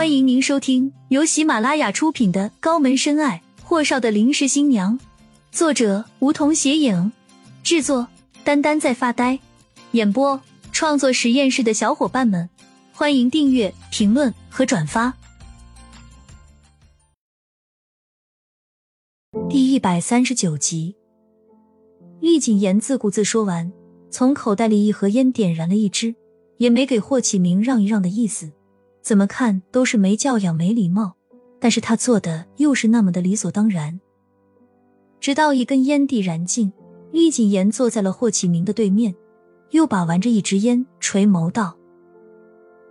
欢迎您收听由喜马拉雅出品的《高门深爱：霍少的临时新娘》，作者梧桐斜影，制作丹丹在发呆，演播创作实验室的小伙伴们，欢迎订阅、评论和转发。第一百三十九集，厉谨言自顾自说完，从口袋里一盒烟点燃了一支，也没给霍启明让一让的意思。怎么看都是没教养、没礼貌，但是他做的又是那么的理所当然。直到一根烟蒂燃尽，厉谨言坐在了霍启明的对面，又把玩着一支烟，垂眸道：“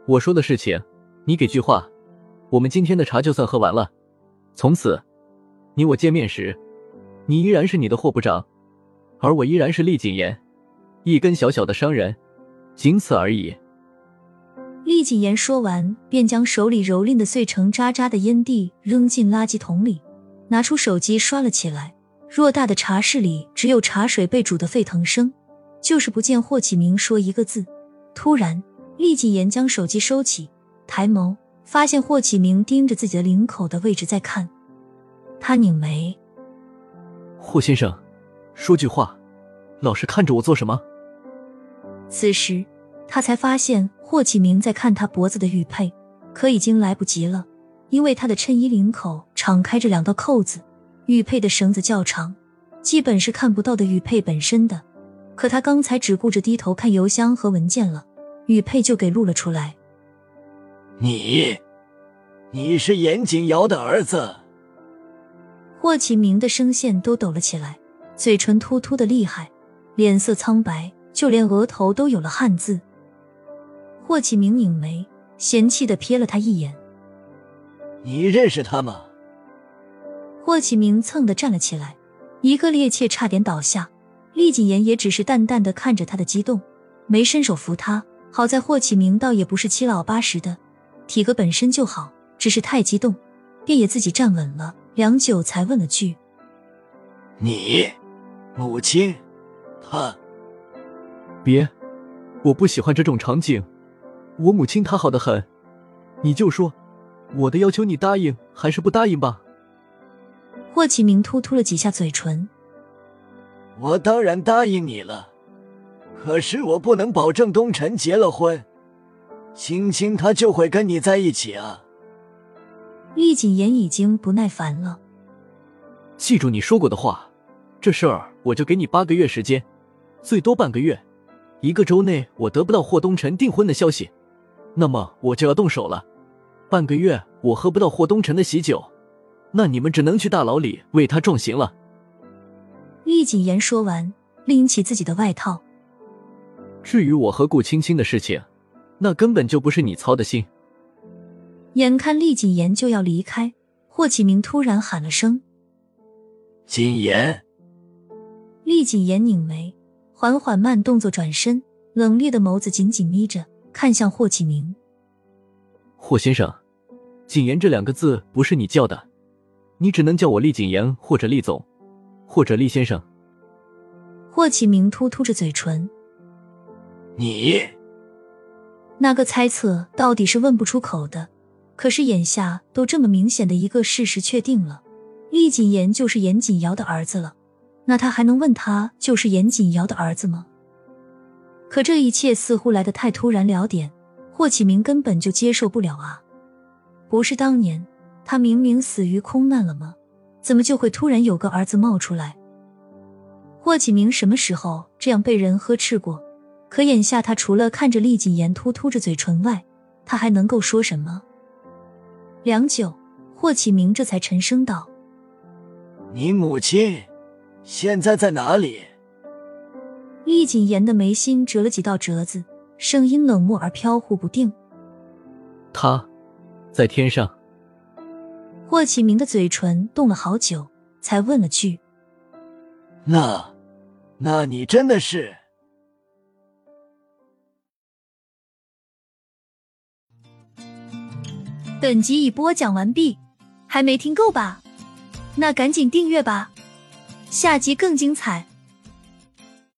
我说的事情，你给句话，我们今天的茶就算喝完了。从此，你我见面时，你依然是你的霍部长，而我依然是厉谨言，一根小小的商人，仅此而已。”厉谨言说完，便将手里蹂躏的碎成渣渣的烟蒂扔进垃圾桶里，拿出手机刷了起来。偌大的茶室里，只有茶水被煮的沸腾声，就是不见霍启明说一个字。突然，厉谨言将手机收起，抬眸发现霍启明盯着自己的领口的位置在看。他拧眉：“霍先生，说句话，老是看着我做什么？”此时。他才发现霍启明在看他脖子的玉佩，可已经来不及了，因为他的衬衣领口敞开着两道扣子，玉佩的绳子较长，基本是看不到的玉佩本身的。可他刚才只顾着低头看邮箱和文件了，玉佩就给露了出来。你，你是严景尧的儿子？霍启明的声线都抖了起来，嘴唇突突的厉害，脸色苍白，就连额头都有了汗渍。霍启明拧眉，嫌弃的瞥了他一眼：“你认识他吗？”霍启明蹭的站了起来，一个趔趄，差点倒下。厉谨言也只是淡淡的看着他的激动，没伸手扶他。好在霍启明倒也不是七老八十的，体格本身就好，只是太激动，便也自己站稳了。良久，才问了句：“你母亲，她……别，我不喜欢这种场景。”我母亲她好的很，你就说我的要求你答应还是不答应吧。霍启明突突了几下嘴唇，我当然答应你了，可是我不能保证东辰结了婚，青青她就会跟你在一起啊。厉谨言已经不耐烦了，记住你说过的话，这事儿我就给你八个月时间，最多半个月，一个周内我得不到霍东辰订婚的消息。那么我就要动手了。半个月我喝不到霍东辰的喜酒，那你们只能去大牢里为他壮行了。厉谨言说完，拎起自己的外套。至于我和顾青青的事情，那根本就不是你操的心。眼看厉谨言就要离开，霍启明突然喊了声：“谨言！”厉谨言拧眉，缓缓慢动作转身，冷冽的眸子紧紧眯着。看向霍启明，霍先生，谨言这两个字不是你叫的，你只能叫我厉谨言，或者厉总，或者厉先生。霍启明突突着嘴唇，你那个猜测到底是问不出口的，可是眼下都这么明显的一个事实确定了，厉谨言就是严谨尧的儿子了，那他还能问他就是严谨尧的儿子吗？可这一切似乎来得太突然了点，霍启明根本就接受不了啊！不是当年他明明死于空难了吗？怎么就会突然有个儿子冒出来？霍启明什么时候这样被人呵斥过？可眼下他除了看着厉谨言突突着嘴唇外，他还能够说什么？良久，霍启明这才沉声道：“你母亲现在在哪里？”厉谨言的眉心折了几道折子，声音冷漠而飘忽不定。他，在天上。霍启明的嘴唇动了好久，才问了句：“那，那你真的是？”本集已播讲完毕，还没听够吧？那赶紧订阅吧，下集更精彩。